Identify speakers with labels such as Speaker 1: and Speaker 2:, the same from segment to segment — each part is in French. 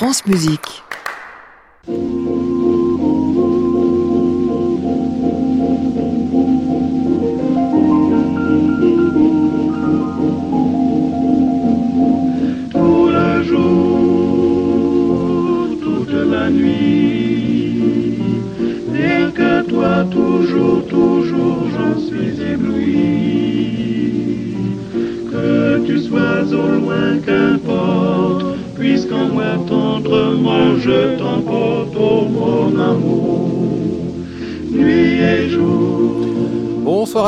Speaker 1: France Musique.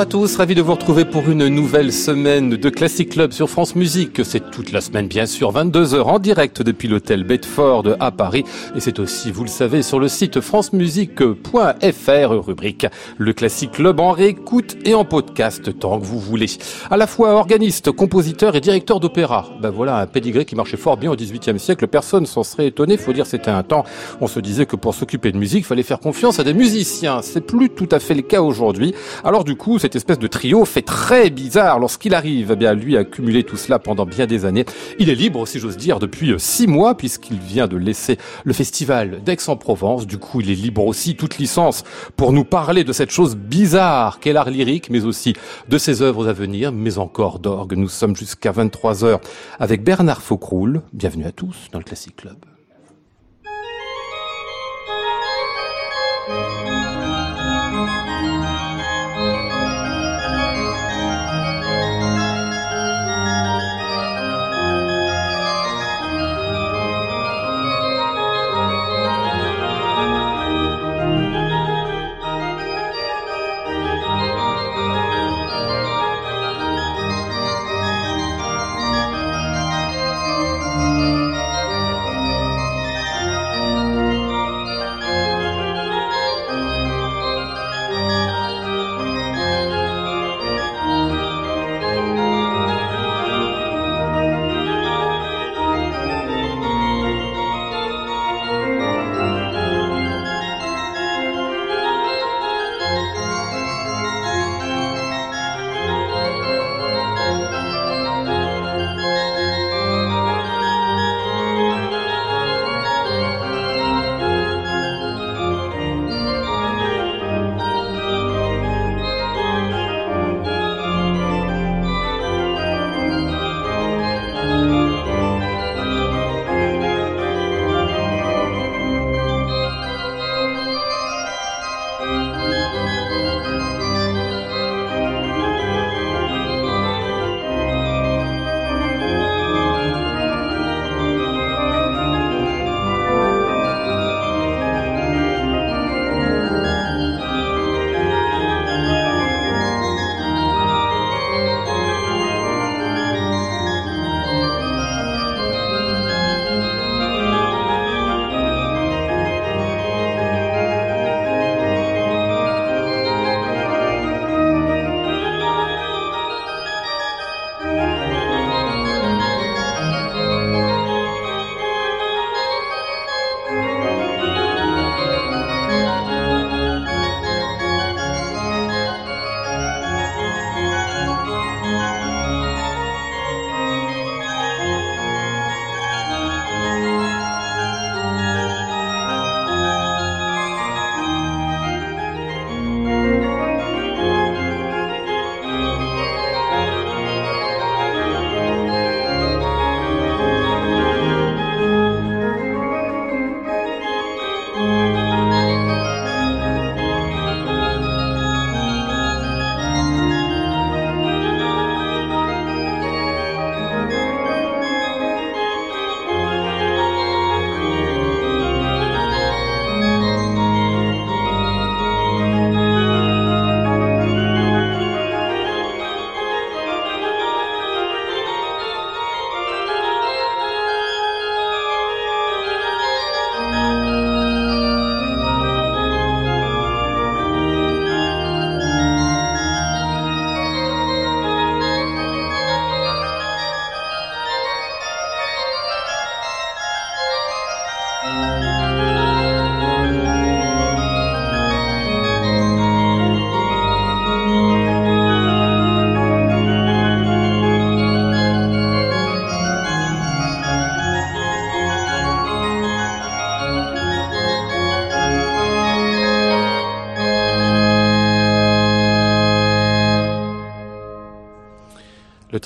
Speaker 2: À tous, ravi de vous retrouver pour une nouvelle semaine de Classic Club sur France Musique. C'est toute la semaine bien sûr, 22h en direct depuis l'hôtel Bedford à Paris. Et c'est aussi, vous le savez, sur le site francemusique.fr, rubrique Le Classic Club en réécoute et en podcast tant que vous voulez. À la fois organiste, compositeur et directeur d'opéra. Ben voilà un pédigré qui marchait fort bien au XVIIIe siècle. Personne s'en serait étonné. Faut dire c'était un temps. On se disait que pour s'occuper de musique, fallait faire confiance à des musiciens. C'est plus tout à fait le cas aujourd'hui. Alors du coup, espèce de trio fait très bizarre lorsqu'il arrive. Eh bien, lui a cumulé tout cela pendant bien des années. Il est libre, si j'ose dire, depuis six mois, puisqu'il vient de laisser le festival d'Aix-en-Provence. Du coup, il est libre aussi, toute licence, pour nous parler de cette chose bizarre qu'est l'art lyrique, mais aussi de ses œuvres à venir, mais encore d'orgue. Nous sommes jusqu'à 23 heures avec Bernard Faucroul. Bienvenue à tous dans le Classic Club.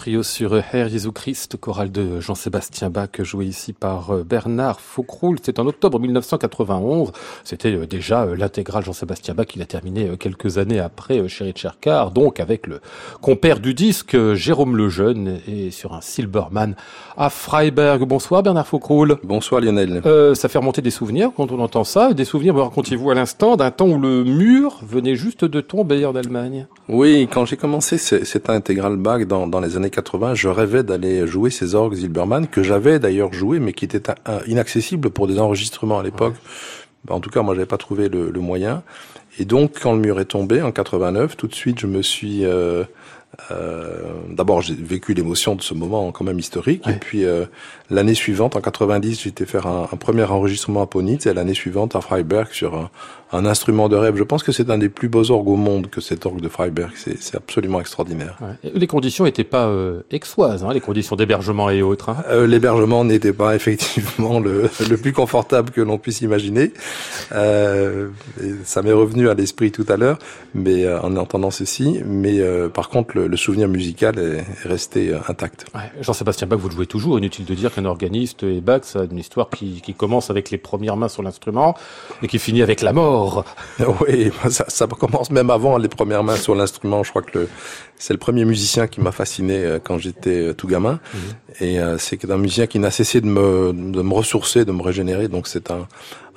Speaker 2: Trio sur Herr Jésus Christ, chorale de Jean-Sébastien Bach, joué ici par euh, Bernard Faucroul. C'est en octobre 1991. C'était euh, déjà euh, l'intégrale Jean-Sébastien Bach qu'il a terminé quelques années après chez Richard Carr, donc avec le compère du disque Jérôme Lejeune et sur un Silberman à Freiberg. Bonsoir Bernard Faucroul.
Speaker 3: Bonsoir Lionel.
Speaker 2: ça fait remonter des souvenirs quand on entend ça. Des souvenirs, me racontiez-vous à l'instant, d'un temps où le mur venait juste de tomber en Allemagne?
Speaker 3: Oui, quand j'ai commencé cette intégrale Bach dans, dans les années 80, je rêvais d'aller jouer ces orgues Zilberman que j'avais d'ailleurs joué, mais qui étaient inaccessibles pour des enregistrements à l'époque. En tout cas, moi, j'avais pas trouvé le, le, moyen. Et donc, quand le mur est tombé en 89, tout de suite, je me suis euh, euh, D'abord, j'ai vécu l'émotion de ce moment quand même historique. Et puis, euh, l'année suivante, en 90, j'étais faire un, un, premier enregistrement à Ponitz. Et l'année suivante, à Freiberg, sur un, un instrument de rêve. Je pense que c'est un des plus beaux orgues au monde que cet orgue de Freiberg. C'est absolument extraordinaire.
Speaker 2: Ouais. Les conditions n'étaient pas euh, exoises, hein, les conditions d'hébergement et autres. Hein.
Speaker 3: Euh, L'hébergement n'était pas effectivement le, le, plus confortable que l'on puisse imaginer. Euh, ça m'est revenu à l'esprit tout à l'heure, mais euh, en entendant ceci. Mais euh, par contre, le, le, souvenir musical est resté euh, intact.
Speaker 2: Ouais. Jean-Sébastien Bach, vous le jouez toujours. Inutile de dire qu'un organiste et Bach, ça a une histoire qui, qui commence avec les premières mains sur l'instrument et qui finit avec la mort.
Speaker 3: Oui, ça, ça, commence même avant les premières mains sur l'instrument. Je crois que c'est le premier musicien qui m'a fasciné euh, quand j'étais euh, tout gamin. Mmh. Et euh, c'est un musicien qui n'a cessé de me, de me ressourcer, de me régénérer. Donc c'est un,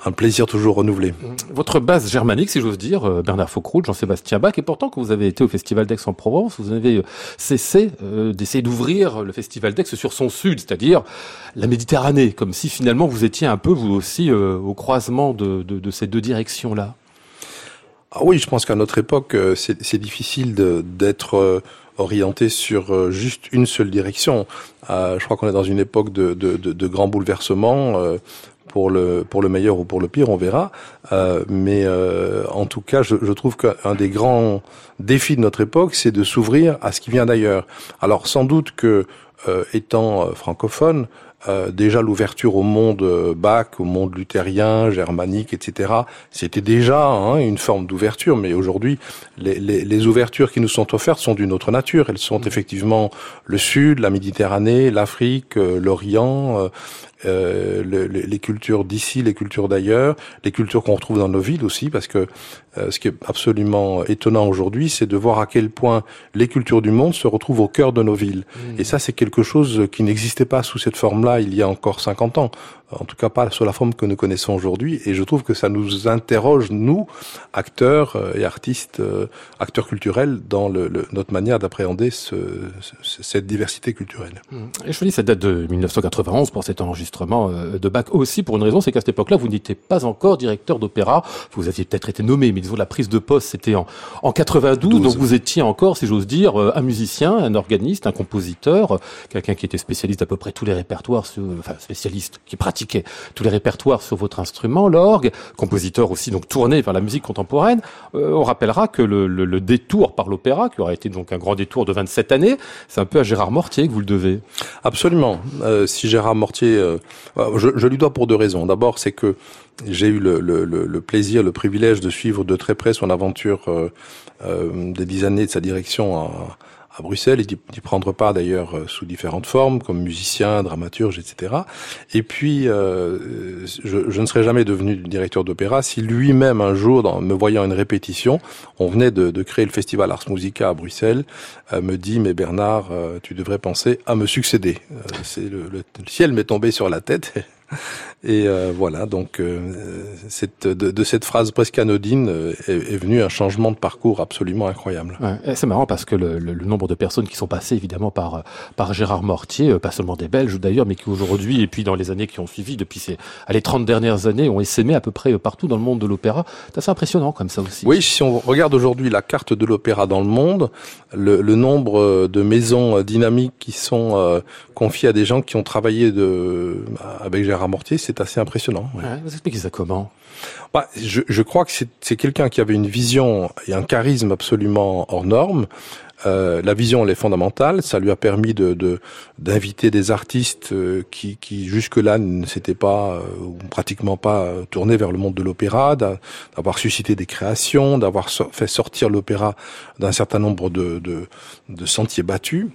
Speaker 3: un plaisir toujours renouvelé.
Speaker 2: Votre base germanique, si j'ose dire, Bernard Faucroul, Jean-Sébastien Bach, et pourtant quand vous avez été au Festival d'Aix-en-Provence, vous avez cessé euh, d'essayer d'ouvrir le Festival d'Aix sur son sud, c'est-à-dire la Méditerranée, comme si finalement vous étiez un peu vous aussi euh, au croisement de, de, de ces deux directions-là.
Speaker 3: Ah oui, je pense qu'à notre époque, c'est difficile d'être orienté sur juste une seule direction. Euh, je crois qu'on est dans une époque de, de, de, de grands bouleversements. Euh, pour le pour le meilleur ou pour le pire, on verra. Euh, mais euh, en tout cas, je, je trouve qu'un des grands défis de notre époque, c'est de s'ouvrir à ce qui vient d'ailleurs. Alors sans doute que étant francophone, euh, déjà l'ouverture au monde euh, Bach, au monde luthérien, germanique, etc. C'était déjà hein, une forme d'ouverture, mais aujourd'hui, les, les, les, ouvertures qui nous sont offertes sont d'une autre nature. Elles sont effectivement le Sud, la Méditerranée, l'Afrique, euh, l'Orient, euh, le, les cultures d'ici, les cultures d'ailleurs, les cultures qu'on retrouve dans nos villes aussi, parce que euh, ce qui est absolument étonnant aujourd'hui, c'est de voir à quel point les cultures du monde se retrouvent au cœur de nos villes. Mmh. Et ça, c'est quelque chose qui n'existait pas sous cette forme-là il y a encore 50 ans en tout cas pas sur la forme que nous connaissons aujourd'hui. Et je trouve que ça nous interroge, nous, acteurs euh, et artistes, euh, acteurs culturels, dans le, le, notre manière d'appréhender ce, ce, cette diversité culturelle.
Speaker 2: Mmh. Et je dis cette date de 1991 pour cet enregistrement euh, de Bach aussi pour une raison, c'est qu'à cette époque-là, vous n'étiez pas encore directeur d'opéra. Vous aviez peut-être été nommé, la prise de poste, c'était en, en 92, 12. donc vous étiez encore, si j'ose dire, un musicien, un organiste, un compositeur, quelqu'un qui était spécialiste à peu près tous les répertoires, enfin spécialiste, qui pratique tous les répertoires sur votre instrument, l'orgue, compositeur aussi donc tourné vers la musique contemporaine. Euh, on rappellera que le, le, le détour par l'opéra, qui aura été donc un grand détour de 27 années, c'est un peu à Gérard Mortier que vous le devez.
Speaker 3: Absolument. Euh, si Gérard Mortier, euh, je, je, lui dois pour deux raisons. D'abord, c'est que j'ai eu le, le, le, plaisir, le privilège de suivre de très près son aventure euh, euh, des dix années de sa direction à, à Bruxelles et d'y prendre part d'ailleurs euh, sous différentes formes, comme musicien, dramaturge, etc. Et puis, euh, je, je, ne serais jamais devenu directeur d'opéra si lui-même un jour, dans, me voyant une répétition, on venait de, de créer le festival Ars Musica à Bruxelles, euh, me dit mais Bernard, euh, tu devrais penser à me succéder. Euh, c'est le, le, le ciel m'est tombé sur la tête. Et euh, voilà, donc euh, cette, de, de, cette phrase presque anodine euh, est, est, venu un changement de parcours absolument incroyable.
Speaker 2: Ouais, c'est marrant parce que le, le, le, nombre de personnes qui sont passées évidemment par, par Gérard Mortier, pas seulement des Belges d'ailleurs, mais qui aujourd'hui et puis dans les années qui ont suivi, depuis ces les 30 dernières années, ont essaimé à peu près partout dans le monde de l'opéra. C'est assez impressionnant comme ça aussi.
Speaker 3: Oui, si on regarde aujourd'hui la carte de l'opéra dans le monde, le, le, nombre de maisons dynamiques qui sont confiées à des gens qui ont travaillé de, avec Gérard Mortier, c'est assez impressionnant.
Speaker 2: Vous expliquez ça comment?
Speaker 3: Bah, je, je, crois que c'est quelqu'un qui avait une vision et un charisme absolument hors norme. Euh, la vision elle est fondamentale. Ça lui a permis de d'inviter des artistes euh, qui, qui jusque-là ne s'étaient pas euh, ou pratiquement pas tournés vers le monde de l'opéra, d'avoir suscité des créations, d'avoir so fait sortir l'opéra d'un certain nombre de, de, de sentiers battus.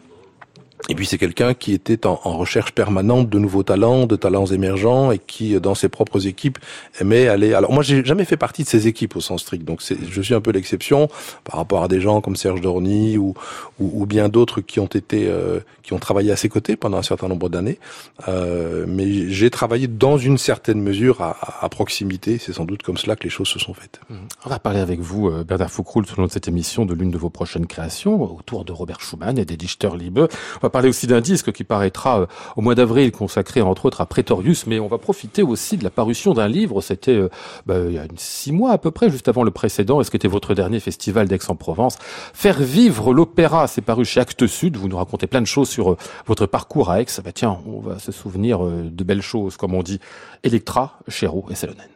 Speaker 3: Et puis c'est quelqu'un qui était en, recherche permanente de nouveaux talents, de talents émergents, et qui, dans ses propres équipes, aimait aller. Alors moi, j'ai jamais fait partie de ces équipes au sens strict, donc je suis un peu l'exception par rapport à des gens comme Serge Dorny ou, ou, bien d'autres qui ont été, euh, qui ont travaillé à ses côtés pendant un certain nombre d'années. Euh, mais j'ai travaillé dans une certaine mesure à, à proximité. C'est sans doute comme cela que les choses se sont faites.
Speaker 4: Mmh. On va parler avec vous, euh, Bernard Foucault, tout au long de cette émission, de l'une de vos prochaines créations autour de Robert Schumann et des Dichter Liebe. On parler aussi d'un disque qui paraîtra euh, au mois d'avril, consacré entre autres à Pretorius, mais on va profiter aussi de la parution d'un livre. C'était euh, bah, il y a six mois à peu près, juste avant le précédent, est-ce que était votre dernier festival d'Aix-en-Provence? Faire vivre l'opéra, c'est paru chez Actes Sud. Vous nous racontez plein de choses sur euh, votre parcours à Aix. Bah tiens, on va se souvenir de belles choses, comme on dit. Electra, Chéreau et Salonen.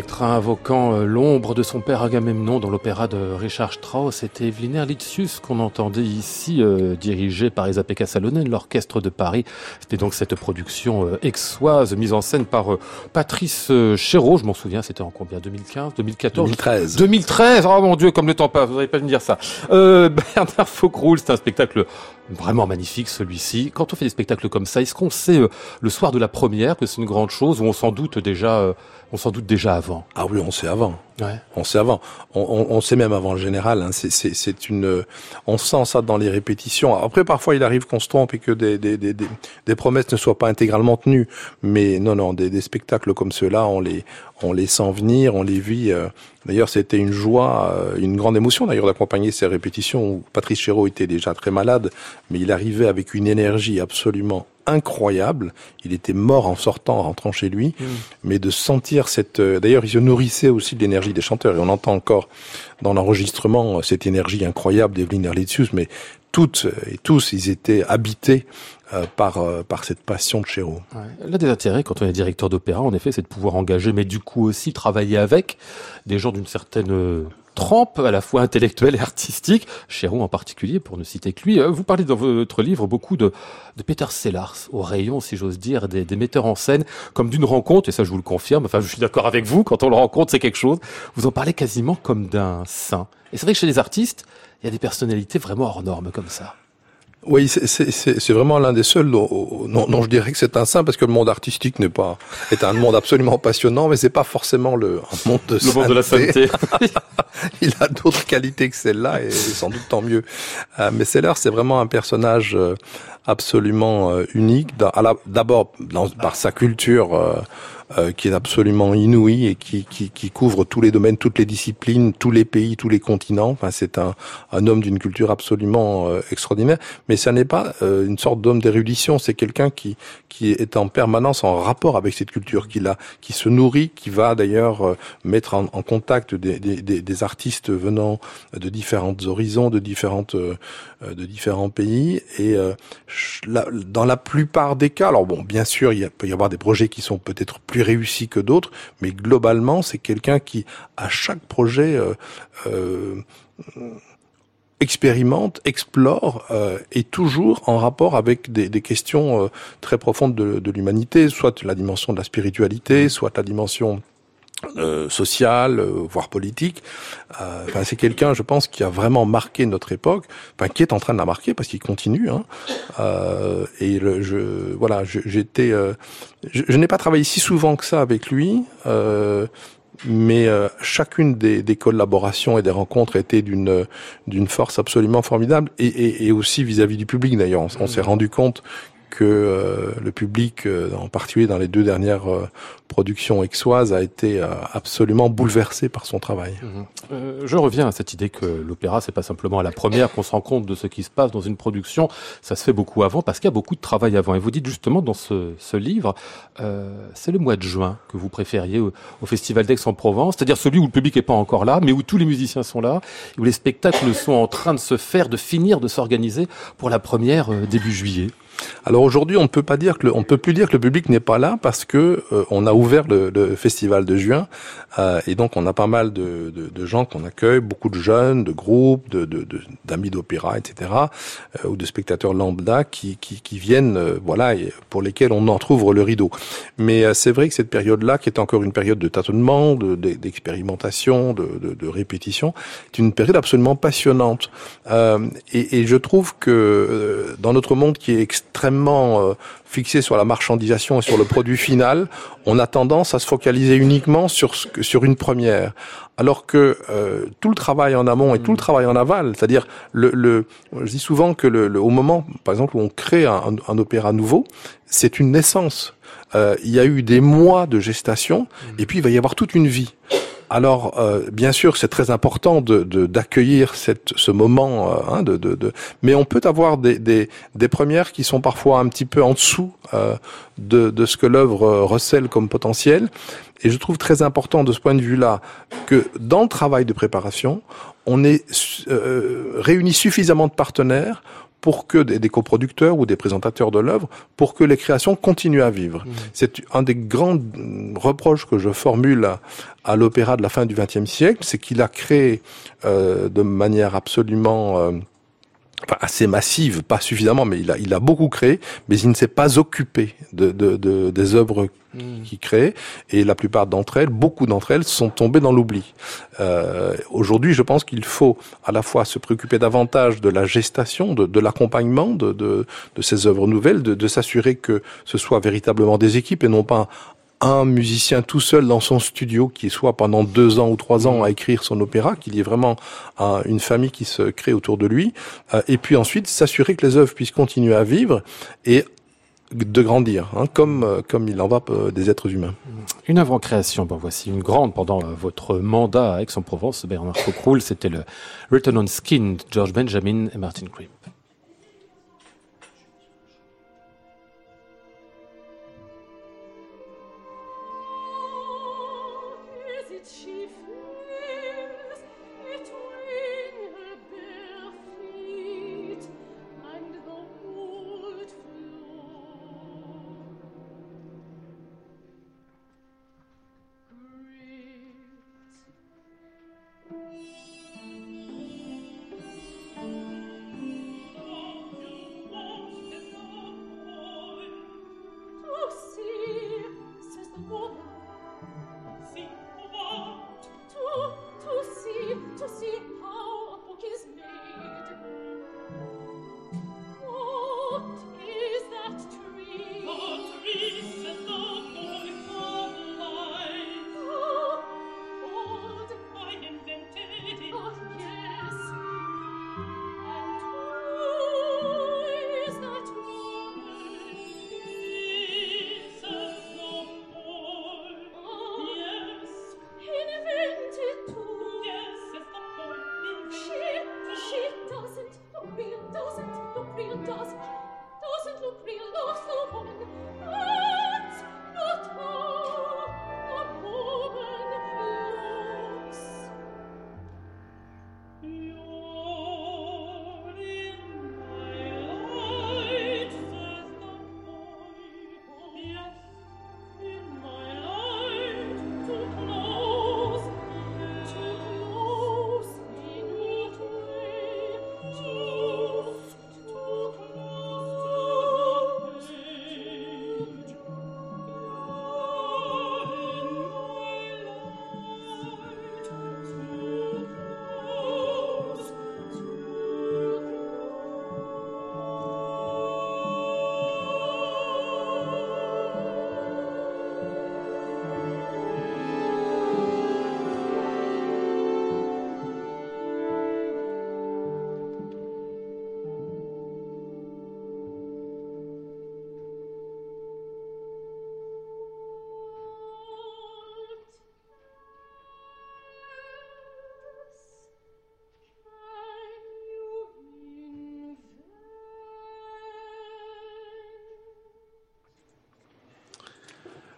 Speaker 4: Electra invoquant euh, l'ombre de son père Agamemnon dans l'opéra de Richard Strauss. C'était Evelyn Erlitzius qu'on entendait ici, euh, dirigé par Isa-Pekka Salonen, l'orchestre de Paris. C'était donc cette production euh, exoise mise en scène par Patrice Chéreau. Je m'en souviens, c'était en combien? 2015 2014
Speaker 3: 2013.
Speaker 4: 2013 Oh mon Dieu, comme le temps passe, vous n'allez pas me dire ça. Bernard Faucroul, c'est un spectacle vraiment magnifique celui-ci. Quand on fait des spectacles comme ça, est-ce qu'on sait le soir de la première que c'est une grande chose ou on s'en doute déjà on s'en doute déjà avant?
Speaker 3: Ah oui, on sait avant. On sait avant. On, sait même avant le général. Hein. C'est une. On sent ça dans les répétitions. Après, parfois, il arrive qu'on se trompe et que des, des, des, des, promesses ne soient pas intégralement tenues. Mais non, non, des, des spectacles comme ceux-là, on les, on les sent venir, on les vit. Euh. D'ailleurs, c'était une joie, euh, une grande émotion d'ailleurs d'accompagner ces répétitions où Patrice Chéreau était déjà très malade, mais il arrivait avec une énergie absolument incroyable. Il était mort en sortant, en rentrant chez lui, mm. mais de sentir cette. Euh, d'ailleurs, il se nourrissait aussi de l'énergie des chanteurs, et on entend encore dans l'enregistrement euh, cette énergie incroyable d'Evelyn Erlitzius, mais toutes et tous, ils étaient habités euh, par, par cette passion de Chéreau.
Speaker 2: L'un des intérêts quand on est directeur d'opéra, en effet, c'est de pouvoir engager, mais du coup aussi travailler avec des gens d'une certaine trempe à la fois intellectuelle et artistique, Chéron en particulier, pour ne citer que lui. Euh, vous parlez dans votre livre beaucoup de, de Peter Sellars, au rayon, si j'ose dire, des, des, metteurs en scène, comme d'une rencontre, et ça je vous le confirme, enfin je suis d'accord avec vous, quand on le rencontre c'est quelque chose, vous en parlez quasiment comme d'un saint. Et c'est vrai que chez les artistes, il y a des personnalités vraiment hors normes comme ça.
Speaker 3: Oui, c'est vraiment l'un des seuls dont, non, je dirais que c'est un saint parce que le monde artistique n'est pas est un monde absolument passionnant, mais c'est pas forcément le monde de
Speaker 2: le monde de la sainteté.
Speaker 3: Il a d'autres qualités que celle-là et sans doute tant mieux. Euh, mais Seller, c'est vraiment un personnage euh, absolument euh, unique. D'abord par sa culture euh, qui est absolument inouï et qui, qui, qui, couvre tous les domaines, toutes les disciplines, tous les pays, tous les continents. Enfin, c'est un, un homme d'une culture absolument euh, extraordinaire. Mais ça n'est pas euh, une sorte d'homme d'érudition. C'est quelqu'un qui, qui est en permanence en rapport avec cette culture, qui, la, qui se nourrit, qui va d'ailleurs mettre en, en contact des, des, des, artistes venant de différentes horizons, de différentes de différents pays. Et dans la plupart des cas, alors bon, bien sûr, il peut y avoir des projets qui sont peut-être plus réussi que d'autres, mais globalement, c'est quelqu'un qui, à chaque projet, euh, euh, expérimente, explore euh, et toujours en rapport avec des, questions très profondes de, de l'humanité, soit la dimension de la spiritualité, soit la dimension euh, social, euh, voire politique. Euh, enfin, c'est quelqu'un, je pense, qui a vraiment marqué notre époque, enfin, qui est en train de la marquer parce qu'il continue. Hein. Euh, et le, je, voilà, j'étais, je, je n'ai pas travaillé si souvent que ça avec lui. mais chacune des, des, collaborations et des rencontres était d'une d'une force absolument formidable et, et, et aussi vis-à-vis du public d'ailleurs. On, on s'est rendu compte que euh, le public, euh, en particulier dans les deux dernières euh, productions exoises, a été absolument bouleversé par son travail.
Speaker 2: Mhm. je reviens à cette idée que l'opéra, c'est pas simplement à la première qu'on se rend compte de ce qui se passe dans une production. Ça se fait beaucoup avant parce qu'il y a beaucoup de travail avant. Et vous dites justement dans ce, ce livre, c'est le mois de juin que vous préfériez au, au Festival d'Aix-en-Provence, c'est-à-dire celui où le public est pas encore là, mais où tous les musiciens sont là, où les spectacles sont en train de se faire, de finir, de s'organiser pour la première début juillet.
Speaker 3: Alors aujourd'hui, on ne peut pas dire que le, on peut plus dire que le public n'est pas là parce que euh, on a ouvert le, festival de juin euh, et donc on a pas mal de, gens qu'on accueille, beaucoup de jeunes, de groupes, d'amis d'opéra, etc. Euh, ou de spectateurs lambda qui, viennent, euh, voilà, pour lesquels on entrouvre le rideau. Mais c'est vrai que cette période-là, qui est encore une période de tâtonnement, de, d'expérimentation, de, de, répétition, est une période absolument passionnante. Et, je trouve que dans notre monde qui est extrêmement fixé sur la marchandisation et sur le produit final, on a tendance à se focaliser uniquement sur sur une première, alors que euh, tout le travail en amont et tout le mm. travail en aval, c'est-à-dire le, le, je dis souvent que le, au moment, par exemple, où on crée un, un, opéra nouveau, c'est une naissance. Euh, il y a eu des mois de gestation, mm. et puis il va y avoir toute une vie. Alors, euh, bien sûr, c'est très important de, d'accueillir cette, ce moment, euh, hein, mais on peut avoir des, des, des, premières qui sont parfois un petit peu en dessous euh, de, de ce que l'œuvre recèle comme potentiel. Et je trouve très important de ce point de vue-là que dans le travail de préparation, on ait réuni suffisamment de partenaires pour que des, coproducteurs ou des présentateurs de l'œuvre, pour que les créations continuent à vivre. Mmh. C'est un des grands reproches que je formule à, l'opéra de la fin du XXe siècle, c'est qu'il a créé euh, de manière absolument euh, assez massive, pas suffisamment, mais il a, il a beaucoup créé, mais il ne s'est pas occupé de, de, de des œuvres hmm. qu'il crée, et la plupart d'entre elles, beaucoup d'entre elles, sont tombées dans l'oubli. Euh, Aujourd'hui, je pense qu'il faut à la fois se préoccuper davantage de la gestation, de, de l'accompagnement de, de, de, ces œuvres nouvelles, de, de s'assurer que ce soit véritablement des équipes et non pas un musicien tout seul dans son studio qui soit pendant deux ans ou trois ans à écrire son opéra, qu'il y ait vraiment une famille qui se crée autour de lui, euh, et puis ensuite s'assurer que les œuvres puissent continuer à vivre et de grandir, hein, comme euh, comme il en va euh, des êtres humains.
Speaker 2: Une œuvre en création, bon voici une grande pendant votre mandat à Aix-en-Provence, Bernard Faucroul, c'était le Written on Skin, George Benjamin et Martin Crimp.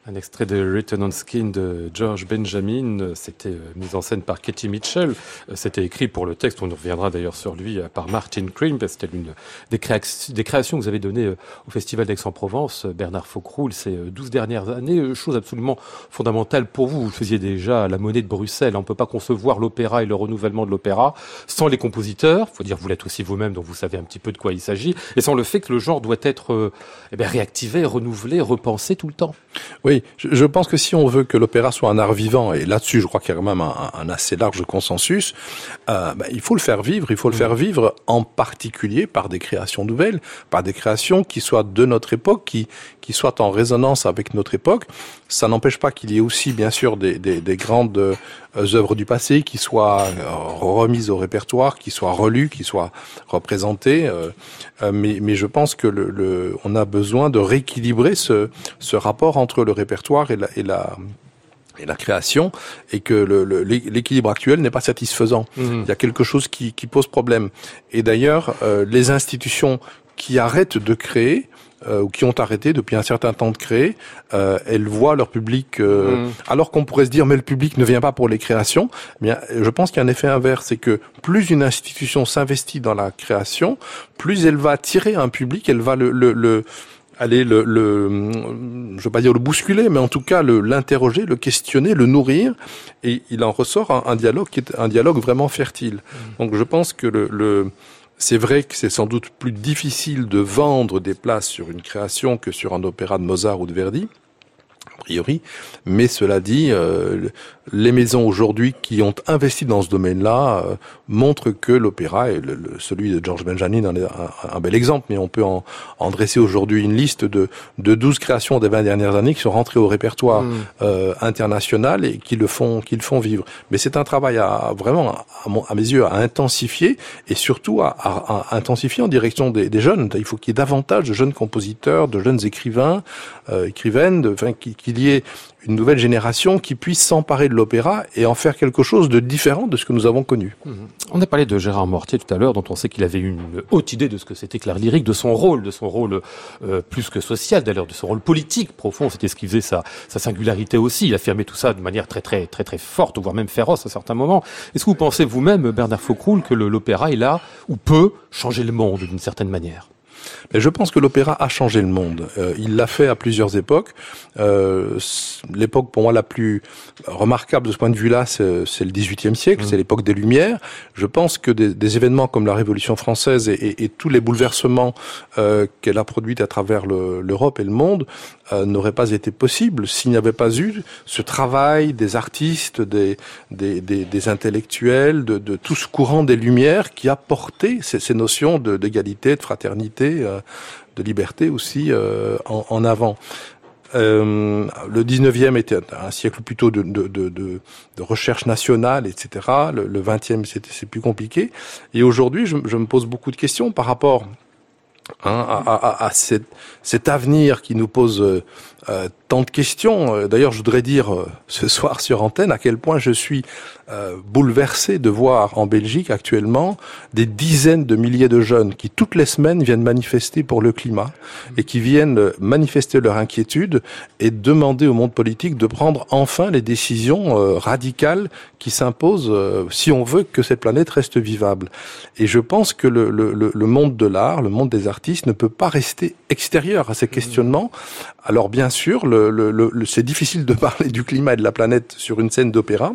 Speaker 2: Un extrait de Written on Skin de George Benjamin, c'était euh, mis en scène par Katie Mitchell, euh, c'était écrit pour le texte, on reviendra d'ailleurs sur lui, euh, par Martin Cream, c'était l'une des, créations que vous avez données au Festival d'Aix-en-Provence, Bernard Faucroul, ces 12 dernières années, chose absolument fondamentale pour vous, vous faisiez déjà la monnaie de Bruxelles, on ne peut pas concevoir l'opéra et le renouvellement de l'opéra sans les compositeurs, faut dire vous l'êtes aussi vous-même, donc vous savez un petit peu de quoi il s'agit, et sans le fait que le genre doit être eh bien, réactivé, renouvelé, repensé tout le temps.
Speaker 3: Je, pense que si on veut que l'opéra soit un art vivant, et là-dessus je crois qu'il y a quand même un, assez large consensus, euh, bah, il faut le faire vivre, il faut le faire vivre en particulier par des créations nouvelles, par des créations qui soient de notre époque, qui, qui soient en résonance avec notre époque. Ça n'empêche pas qu'il y ait aussi bien sûr des, des, des grandes œuvres du passé qui soient euh, remises au répertoire, qui soient relues, qui soient représentées. Euh, mais, mais je pense que le, le, on a besoin de rééquilibrer ce, ce rapport entre le répertoire et la, et la, et la création et que l'équilibre actuel n'est pas satisfaisant. Mmh. Il y a quelque chose qui, qui pose problème. Et d'ailleurs, euh, les institutions qui arrêtent de créer euh, ou qui ont arrêté depuis un certain temps de créer, euh, elles voient leur public. Euh, mmh. Alors qu'on pourrait se dire mais le public ne vient pas pour les créations. Eh bien, je pense qu'il y a un effet inverse, c'est que plus une institution s'investit dans la création, plus elle va attirer un public, elle va le, le, le aller le, le, je veux pas dire le bousculer, mais en tout cas l'interroger, le, questionner, le nourrir, et il en ressort un, dialogue qui est un dialogue vraiment fertile. Mmh. Donc je pense que le, le c'est vrai que c'est sans doute plus difficile de vendre des places sur une création que sur un opéra de Mozart ou de Verdi priori. Mais cela dit, euh, les maisons aujourd'hui qui ont investi dans ce domaine-là euh, montrent que l'opéra, et le, celui de George Benjamin en est un, bel exemple, mais on peut en, en dresser aujourd'hui une liste de, de 12 créations des 20 dernières années qui sont rentrées au répertoire mm. euh, international et qui le font, qui le font vivre. Mais c'est un travail à vraiment, à, mes yeux, à intensifier et surtout à, à, intensifier en direction des, des jeunes. Il faut qu'il y ait davantage de jeunes compositeurs, de jeunes écrivains, euh, écrivaines, de, enfin, qui, qui qu'il y ait une nouvelle génération qui puisse s'emparer de l'opéra et en faire quelque chose de différent de ce que nous avons connu.
Speaker 2: On a parlé de Gérard Mortier tout à l'heure, dont on sait qu'il avait une haute idée de ce que c'était que l'art lyrique, de son rôle, de son rôle euh, plus que social d'ailleurs, de son rôle politique profond. C'était ce qui faisait sa, sa singularité aussi. Il affirmait tout ça de manière très très très très forte, voire même féroce à certains moments. Est-ce que vous pensez vous-même, Bernard Faucroul, que l'opéra est là ou peut changer le monde d'une certaine manière?
Speaker 3: Mais je pense que l'opéra a changé le monde. Euh, il l'a fait à plusieurs époques. Euh, l'époque pour moi la plus remarquable de ce point de vue-là, c'est le XVIIIe siècle, mmh. c'est l'époque des Lumières. Je pense que des, des, événements comme la Révolution française et, et, et tous les bouleversements euh, qu'elle a produits à travers l'Europe et le monde n'auraient pas été possibles s'il n'y avait pas eu ce travail des artistes, des, des, des, des intellectuels, de, de, tout ce courant des Lumières qui a porté ces, ces notions d'égalité, de, fraternité, euh, de liberté aussi euh, en, avant. Euh, le 19e était un siècle plutôt de, recherche nationale, etc. Le, le 20e, c'est plus compliqué. Et aujourd'hui, je, me pose beaucoup de questions par rapport hein, à, cet, avenir qui nous pose euh, tant de questions. Euh, d'ailleurs, je voudrais dire euh, ce soir sur antenne à quel point je suis euh, bouleversé de voir en Belgique actuellement des dizaines de milliers de jeunes qui toutes les semaines viennent manifester pour le climat et qui viennent manifester leur inquiétude et demander au monde politique de prendre enfin les décisions euh, radicales qui s'imposent euh, si on veut que cette planète reste vivable. Et je pense que le, le, le monde de l'art, le monde des artistes ne peut pas rester extérieur à ces questionnements. Alors bien sûr, le, c'est difficile de parler du climat et de la planète sur une scène d'opéra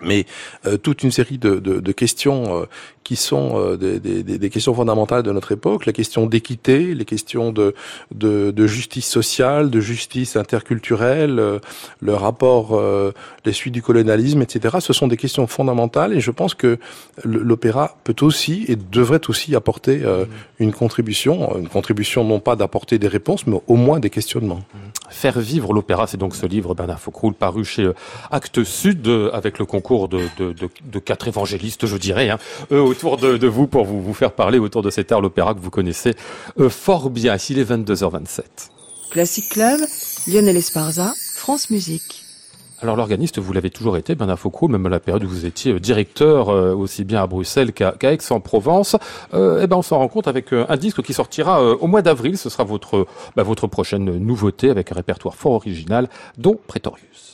Speaker 3: mais euh, toute une série de, questions euh, qui sont euh, des, des, des, questions fondamentales de notre époque, les questions d'équité, les questions de, de, de, justice sociale, de justice interculturelle, euh, le rapport, euh, les suites du colonialisme, etc. Ce sont des questions fondamentales et je pense que l'opéra peut aussi et devrait aussi apporter mmh. une contribution, une contribution non pas d'apporter des réponses, mais au moins des questionnements. Mmh.
Speaker 2: Faire vivre l'opéra, c'est donc ce livre Bernard Faucroul paru chez Actes Sud avec le concours de, de, de, de quatre évangélistes, je dirais, hein, autour de, de, vous pour vous, vous faire parler autour de cet art, l'opéra que vous connaissez euh, fort bien. S'il est 22h27.
Speaker 5: Classic Club, Lionel Esparza, France Musique.
Speaker 2: Alors l'organiste, vous l'avez toujours été, Bernard Foucault, même à la période où vous étiez euh, directeur euh, aussi bien à Bruxelles qu'à qu Aix-en-Provence. Euh, eh ben on s'en rend compte avec euh, un disque qui sortira au mois d'avril. Ce sera votre, bah, votre prochaine nouveauté avec un répertoire fort original, dont Pretorius.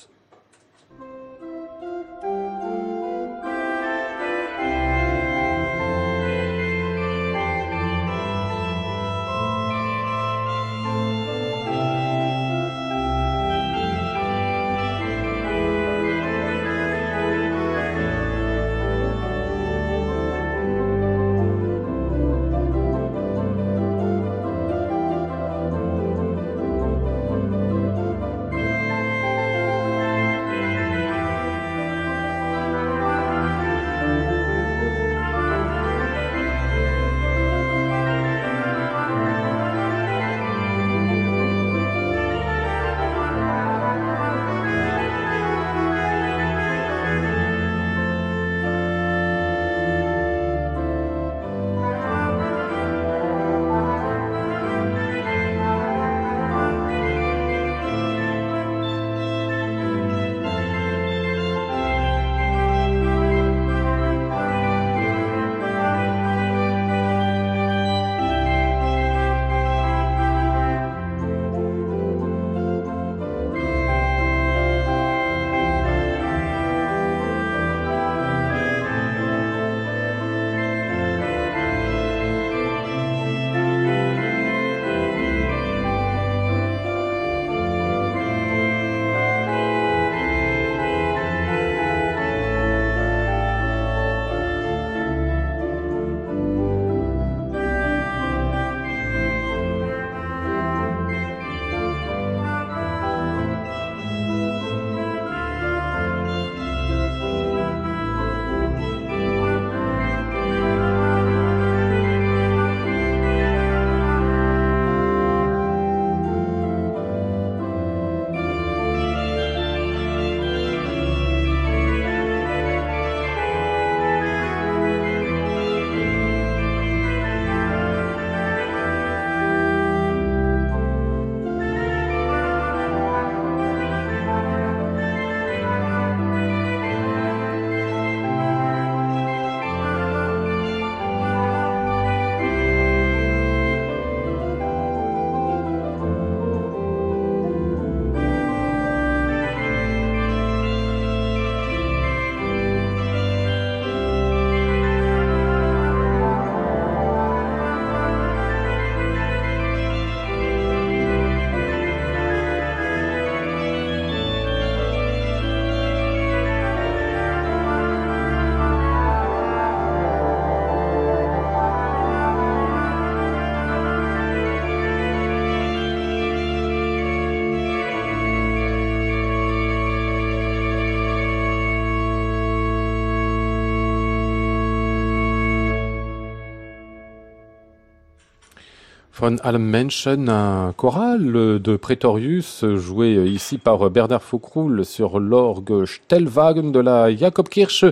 Speaker 2: Von Menschen, un choral de Pretorius joué ici par Bernard Faucroul sur l'orgue Stellwagen de la Jakobkirche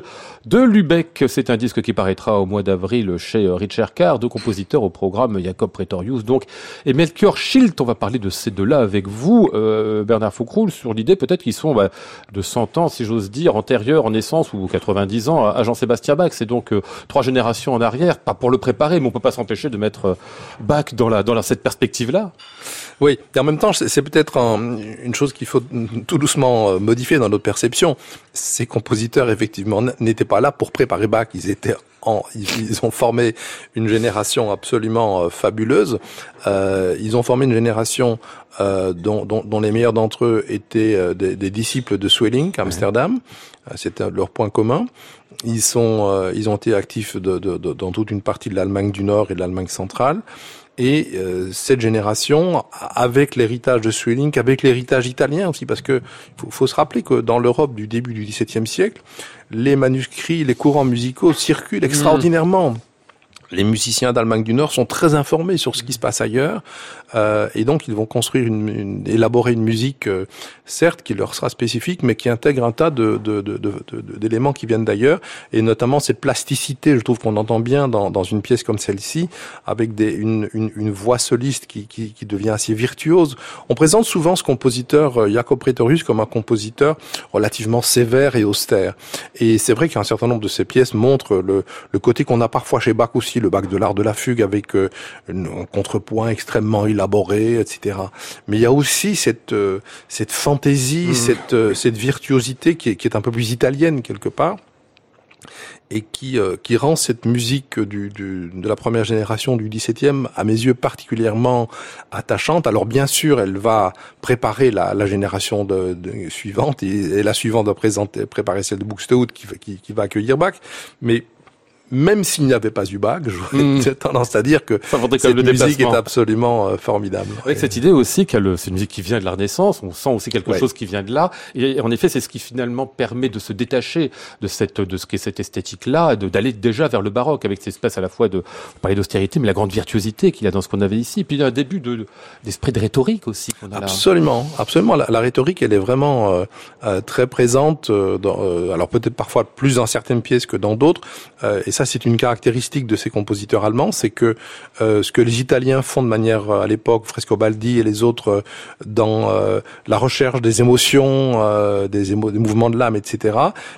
Speaker 2: de Lübeck. C'est un disque qui paraîtra au mois d'avril chez Richard Carr, deux compositeurs au programme Jacob Pretorius donc et Melchior Schilt. On va parler de ces deux-là avec vous, euh, Bernard Faucroul, sur l'idée peut-être qu'ils sont bah, de 100 ans, si j'ose dire, antérieurs en naissance ou 90 ans à Jean-Sébastien Bach. C'est donc euh, trois générations en arrière, pas pour le préparer, mais on peut pas s'empêcher de mettre euh, Bach dans la dans cette perspective-là.
Speaker 3: Oui, et en même temps, c'est peut-être une chose qu'il faut tout doucement euh, modifier dans notre perception. Ces compositeurs, effectivement, n'étaient pas là pour préparer Bach. Ils étaient en, ils, ont formé une génération absolument euh, fabuleuse. Euh, ils ont formé une génération euh, dont, dont, dont, les meilleurs d'entre eux étaient des, des, disciples de Swelling, Amsterdam. C'était leur point commun. Ils sont, ils ont été actifs de, de, de, dans toute une partie de l'Allemagne du Nord et de l'Allemagne centrale. Et euh, cette génération, avec l'héritage de Swelling, avec l'héritage italien aussi, parce que faut, faut se rappeler que dans l'Europe du début du XVIIe siècle, les manuscrits, les courants musicaux circulent mmh. Les musiciens d'Allemagne du Nord sont très informés sur ce qui se passe ailleurs, euh, et donc ils vont construire une, une élaborer une musique, euh, certes qui leur sera spécifique, mais qui intègre un tas de, d'éléments qui viennent d'ailleurs, et notamment cette plasticité, je trouve qu'on entend bien dans, dans une pièce comme celle-ci, avec des, une, une, une voix soliste qui, qui, qui, devient assez virtuose. On présente souvent ce compositeur euh, Jacob Pretorius comme un compositeur relativement sévère et austère, et c'est vrai qu'un certain nombre de ces pièces montrent le, le côté qu'on a parfois chez Bach aussi le bac de l'art de la fugue avec euh, un contrepoint extrêmement élaboré, etc. Mais il y a aussi cette euh, cette fantaisie, mmh. cette euh, cette virtuosité qui est, qui est un peu plus italienne quelque part et qui, euh, qui rend cette musique du, du, de la première génération du 17e, à mes yeux, particulièrement attachante. Alors bien sûr, elle va préparer la, la génération de, de suivante, et, et, la suivante va présenter, préparer celle de Buxtehude qui, qui, qui va accueillir Bach, mais même s'il n'y avait pas eu Bach, j'aurais mmh. tendance à dire que cette musique est absolument euh, formidable.
Speaker 2: Avec cette idée aussi qu'elle, c'est une musique qui vient de la Renaissance, on sent aussi quelque ouais. chose qui vient de là, et en effet, c'est ce qui finalement permet de se détacher de cette, de ce qu'est cette esthétique-là, d'aller déjà vers le baroque avec cette espèce à la fois de, vous parlez d'austérité, mais la grande virtuosité qu'il y a dans ce qu'on avait ici, et puis il y a un début de, d'esprit de rhétorique aussi.
Speaker 3: A absolument, là. absolument. La, la, rhétorique, elle est vraiment euh, euh, très présente, euh, dans, euh, alors peut-être parfois plus dans certaines pièces que dans d'autres, et ça c'est une caractéristique de ces compositeurs allemands, c'est que euh, ce que les Italiens font de manière euh, à l'époque, Frescobaldi et les autres, euh, dans euh, la recherche des émotions, euh, des, émo des, mouvements de l'âme, etc.,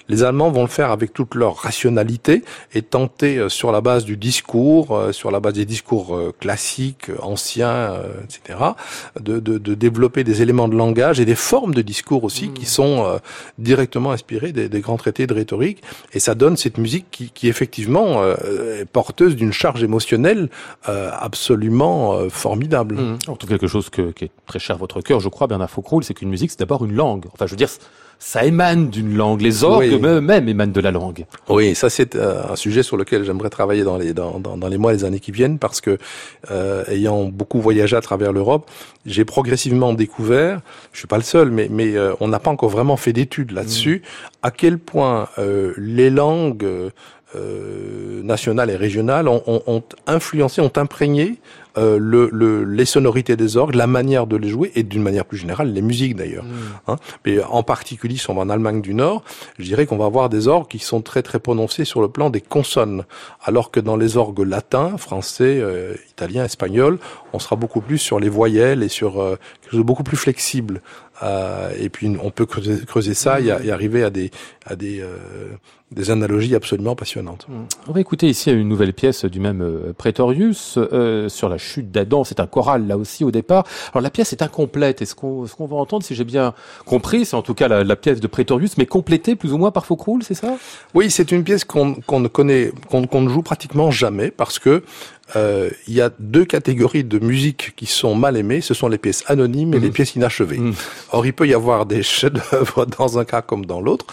Speaker 3: les Allemands vont le faire avec toute leur rationalité et tenter euh, sur la base du discours, sur la base des discours classiques, anciens, etc., de, de, de, développer des éléments de langage et des formes de discours aussi mmh. qui sont directement inspirés des, des, grands traités de rhétorique. Et ça donne cette musique qui, qui effectivement effectivement euh, porteuse d'une charge émotionnelle euh, absolument euh, formidable.
Speaker 2: Mmh. En tout quelque chose que, qui est très cher à votre cœur, je crois, Bernard Faucroul, c'est qu'une musique, c'est d'abord une langue. Enfin, je veux dire, ça émane d'une langue. Les orgues oui. eux-mêmes émanent de la langue.
Speaker 3: Oui, ça c'est un sujet sur lequel j'aimerais travailler dans les dans, dans, dans, les mois, les années qui viennent, parce que euh, ayant beaucoup voyagé à travers l'Europe, j'ai progressivement découvert, je suis pas le seul, mais mais euh, on n'a pas encore vraiment fait d'études là-dessus, mmh. à quel point euh, les langues euh, nationales et régionales ont, ont, ont, influencé, ont imprégné euh, le, le, les sonorités des orgues, la manière de les jouer et d'une manière plus générale les musiques d'ailleurs. Mmh. Hein Mais en particulier, si on va en Allemagne du Nord, je dirais qu'on va avoir des orgues qui sont très très prononcés sur le plan des consonnes, alors que dans les orgues latins, français, euh, italien, espagnol, on sera beaucoup plus sur les voyelles et sur euh, quelque chose de beaucoup plus flexible. Euh, et puis on peut creuser, creuser ça et, et, arriver à des, à des, euh, des analogies absolument passionnantes.
Speaker 2: Mmh. On va écouter ici une nouvelle pièce du même euh, Pretorius euh, sur la chute d'Adam. C'est un choral là aussi au départ. Alors la pièce est incomplète. Est-ce qu'on ce qu'on va entendre, si j'ai bien compris, c'est en tout cas la, la, pièce de Pretorius, mais complétée plus ou moins par Faucroul, c'est ça?
Speaker 3: Oui, c'est une pièce qu'on qu ne connaît, qu'on qu ne joue pratiquement jamais parce que euh, il y a deux catégories de musique qui sont mal aimées. Ce sont les pièces anonymes et mmh. les pièces inachevées. Mmh. Or, il peut y avoir des chefs-d'œuvre dans un cas comme dans l'autre.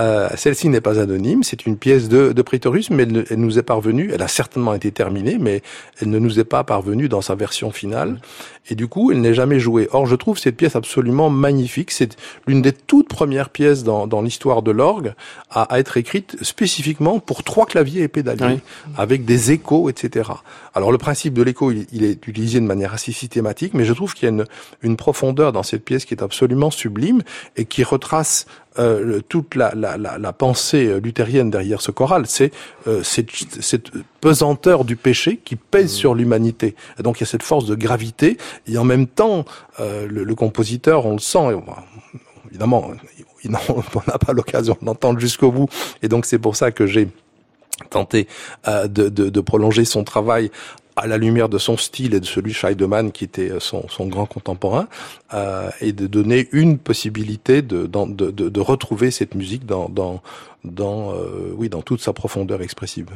Speaker 3: Euh, Celle-ci n'est pas anonyme. C'est une pièce de, de Prétorius, mais elle, elle, nous est parvenue. Elle a certainement été terminée, mais elle ne nous est pas parvenue dans sa version finale. Et du coup, elle n'est jamais jouée. Or, je trouve cette pièce absolument magnifique. C'est l'une des toutes premières pièces dans, dans l'histoire de l'orgue à, à, être écrite spécifiquement pour trois claviers et pédaliers, avec des échos, etc. Alors le principe de l'écho, il, est utilisé de manière assez systématique, mais je trouve qu'il y a une, une, profondeur dans cette pièce qui est absolument sublime et qui retrace euh, toute la, la, la, la, pensée luthérienne derrière ce choral. C'est euh, cette, cette, pesanteur du péché qui pèse mmh. sur l'humanité. Et donc il y a cette force de gravité et en même temps, euh, le, le, compositeur, on le sent. évidemment, on n'a pas l'occasion d'entendre jusqu'au bout, et donc c'est pour ça que j'ai tenté euh, de, de, de, prolonger son travail à la lumière de son style et de celui de Scheidemann qui était son, son grand contemporain, euh, et de donner une possibilité de, de, de retrouver cette musique dans, dans, dans, euh, oui, dans toute sa profondeur expressive.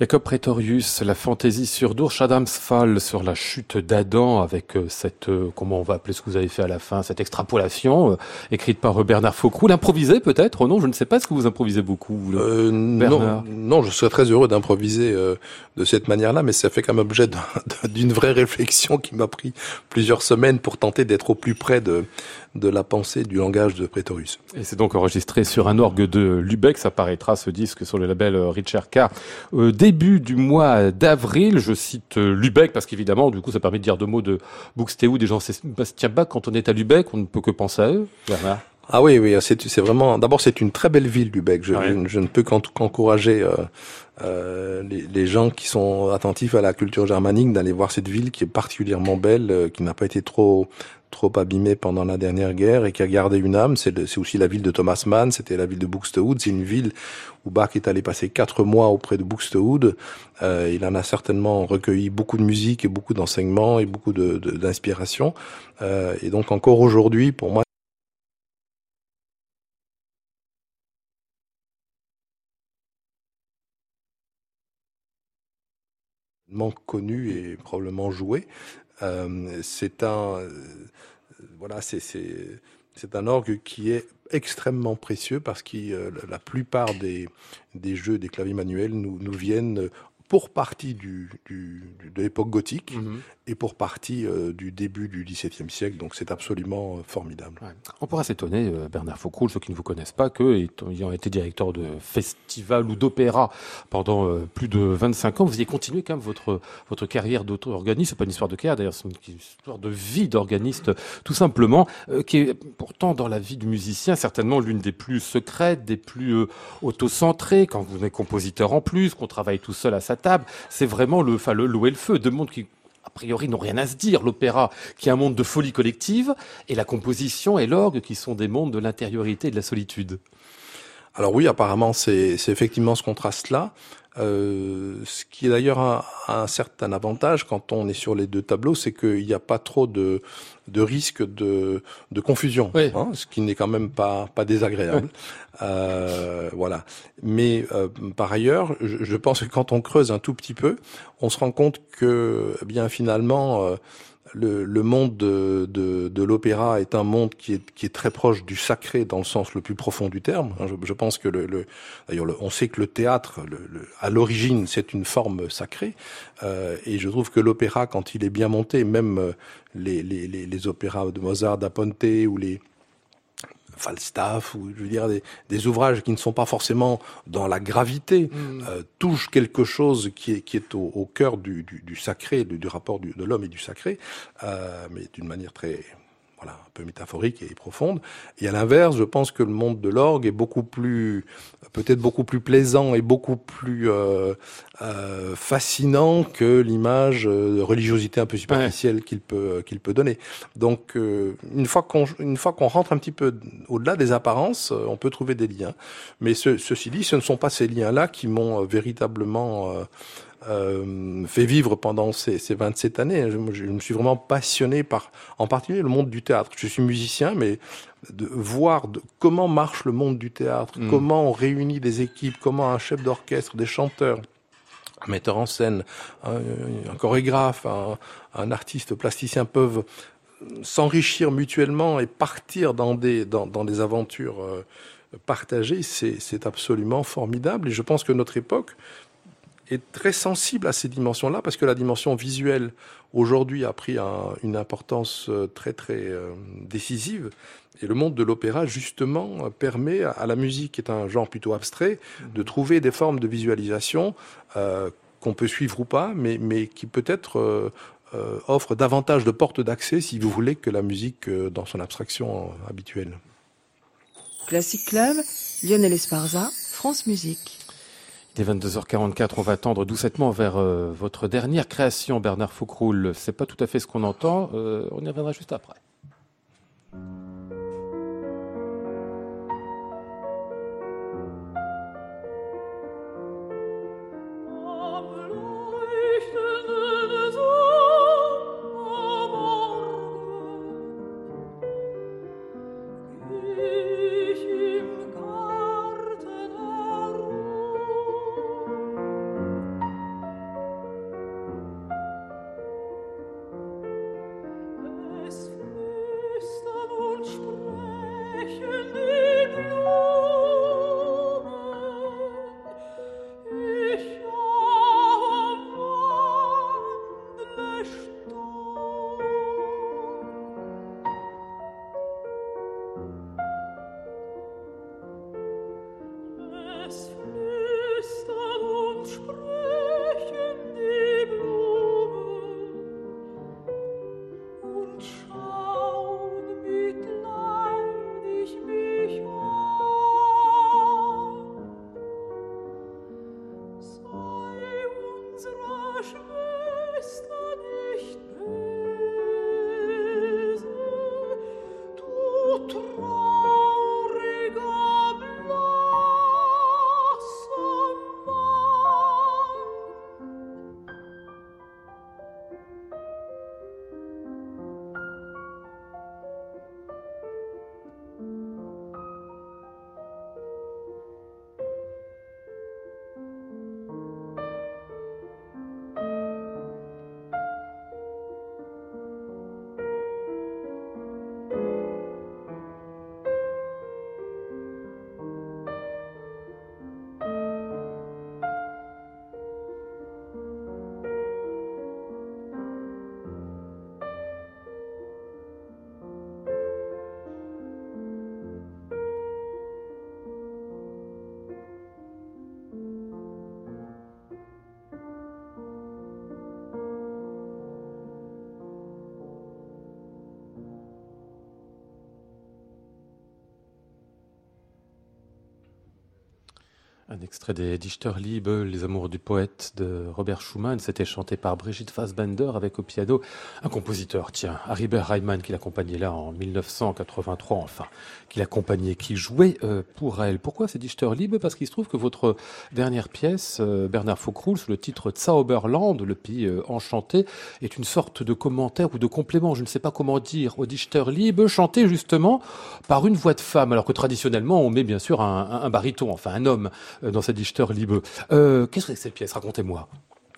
Speaker 2: Jacob Pretorius, la fantaisie sur Durch Adams Fall, sur la chute d'Adam, avec euh, cette, euh, comment on va appeler ce que vous avez fait à la fin, cette extrapolation, euh, écrite par Bernard Faucroux. L'improviser peut-être Non, je ne sais pas, est-ce que vous improvisez beaucoup
Speaker 3: euh, non, non, je serais très heureux d'improviser de cette manière-là, mais ça fait comme objet d'une vraie réflexion qui m'a pris plusieurs semaines pour tenter d'être au plus près de, de la pensée du langage de Pretorius.
Speaker 2: Et c'est donc enregistré sur un orgue de Lubeck, ça paraîtra ce disque sur le label Richard Carr. Euh, début du mois d'avril, je cite euh, Lubeck parce qu'évidemment, du coup, ça permet de dire deux mots de Buxtehude des gens Bastien Bach. Quand on est à Lubeck, on ne peut que penser à eux.
Speaker 3: Ah oui, oui, c'est vraiment. D'abord, c'est une très belle ville, Lubeck. Je, je, ne peux qu'encourager euh, euh, les, les, gens qui sont attentifs à la culture germanique d'aller voir cette ville qui est particulièrement belle, euh, qui n'a pas été trop trop abîmée pendant la dernière guerre et qui a gardé une âme. C'est aussi la ville de Thomas Mann, c'était la ville de Buxtehude. C'est une ville où Bach est allé passer quatre mois auprès de Buxtehude. Euh, il en a certainement recueilli beaucoup de musique et beaucoup d'enseignements et beaucoup d'inspiration. De, euh, et donc encore aujourd'hui, pour moi, connu et probablement joué. Euh, c'est un, euh, voilà, c'est c'est un orgue qui est extrêmement précieux parce que euh, la plupart des, des jeux des claviers manuels nous, nous viennent pour partie du, du, de l'époque gothique mhm. et pour partie euh, du début du XVIIe siècle. Donc c'est absolument euh, formidable.
Speaker 2: On pourra s'étonner, euh, Bernard Faucroul, ceux qui ne vous connaissent pas, que ayant été directeur de festival ou d'opéra pendant plus de 25 ans, vous ayez continué quand même votre votre carrière d'auto-organiste. C'est pas une histoire de carrière, d'ailleurs, c'est une histoire de vie d'organiste, tout simplement, qui est pourtant dans la vie du musicien certainement l'une des plus secrètes, des plus auto-centrées. Quand vous êtes compositeur en plus, qu'on travaille tout seul à sa C'est vraiment le, enfin, le l'eau et le feu. Deux mondes qui, a priori, n'ont rien à se dire. L'opéra, qui est un monde de folie collective, et la composition et l'orgue, qui sont des mondes de l'intériorité et de la solitude.
Speaker 3: Alors oui, apparemment, c'est effectivement ce contraste-là. Euh, ce qui est d'ailleurs un, un, certain avantage quand on est sur les deux tableaux, c'est qu'il n'y a pas trop de, de risque de, de confusion, hein, ce qui n'est quand même pas, pas désagréable. Euh, voilà. Mais euh, par ailleurs, je, je, pense que quand on creuse un tout petit peu, on se rend compte que, eh bien finalement, euh, le, le, monde de, de, de l'opéra est un monde qui est, qui est très proche du sacré dans le sens le plus profond du terme. Je, pense que le, le d'ailleurs, on sait que le théâtre, le, à l'origine, c'est une forme sacrée, euh, et je trouve que l'opéra, quand il est bien monté, même euh, les, les, les, les opéras de Mozart, d'Aponte ou les Falstaff ou je veux dire des, des, ouvrages qui ne sont pas forcément dans la gravité mm. euh, touchent quelque chose qui est, qui est au, au cœur du, du, du sacré, du, du rapport de l'homme et du sacré, euh, mais d'une manière très voilà, un peu métaphorique et profonde. Et à l'inverse, je pense que le monde de l'orgue est beaucoup plus, peut-être beaucoup plus plaisant et beaucoup plus euh, euh, fascinant que l'image de religiosité un peu superficielle ouais. qu'il peut qu'il peut donner. Donc, euh, une fois qu'on une fois qu'on rentre un petit peu au-delà des apparences, on peut trouver des liens. Mais ce, ceci dit, ce ne sont pas ces liens-là qui m'ont véritablement euh, fait vivre pendant ces, ces 27 années. Je, je, me suis vraiment passionné par, en particulier, le monde du théâtre. Je suis musicien, mais de voir de, comment marche le monde du théâtre, mmh. comment on réunit des équipes, comment un chef d'orchestre, des chanteurs, un metteur en scène, un, un chorégraphe, un, un, artiste plasticien peuvent s'enrichir mutuellement et partir dans des, dans, dans des aventures euh, partagées, c'est absolument formidable. Et je pense que notre époque est très sensible à ces dimensions-là parce que la dimension visuelle aujourd'hui a pris un, une importance euh, très très euh, décisive et le monde de l'opéra justement permet à, la musique qui est un genre plutôt abstrait de trouver des formes de visualisation euh, qu'on peut suivre ou pas mais mais qui peut-être euh, euh, offre davantage de portes d'accès si vous voulez que la musique euh, dans son abstraction habituelle.
Speaker 5: Classic Club, Lionel Esparza, France Musique.
Speaker 2: Il est 22h44, on va tendre doucettement vers euh, votre dernière création, Bernard Foucroul. C'est pas tout à fait ce qu'on entend, euh, on y reviendra juste après. Un extrait des Dichterliebe, Les amours du poète de Robert Schumann. C'était chanté par Brigitte Fassbender avec au piano un compositeur, tiens, Haribert Reimann qui l'accompagnait là en 1983, enfin, qui l'accompagnait, qui jouait euh, pour elle. Pourquoi ces Dichterliebe Parce qu'il se trouve que votre dernière pièce, euh, Bernard Faucroul, sous le titre Zauberland, le pays euh, enchanté, est une sorte de commentaire ou de complément, je ne sais pas comment dire, au Dichterliebe, chanté justement par une voix de femme, alors que traditionnellement on met bien sûr un, un baryton, enfin un homme. Euh, dans cette Dichter Liebe. Euh, Qu'est-ce que c'est cette pièce? Racontez-moi.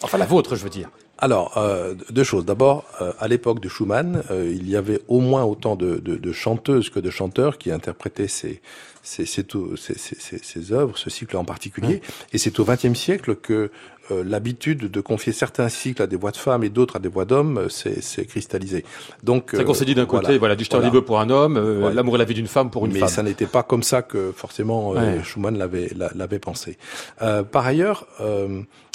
Speaker 2: Enfin, la vôtre, je veux dire.
Speaker 3: Alors, euh, deux choses. D'abord, euh, à l'époque de Schumann, euh, il y avait au moins autant de, de, de, chanteuses que de chanteurs qui interprétaient ces, ces, ces, ces, ces, ces œuvres, ce cycle en particulier. Et c'est au XXe siècle que l'habitude de confier certains cycles à des voix de femmes et d'autres à des voix d'hommes s'est cristallisée.
Speaker 2: Donc, c'est qu'on s'est dit d'un côté, voilà, voilà Dichter voilà. pour un homme, l'amour et la vie d'une femme pour une
Speaker 3: Mais
Speaker 2: femme.
Speaker 3: Mais ça n'était pas comme ça que forcément ouais. Schumann l'avait l'avait pensé. par ailleurs.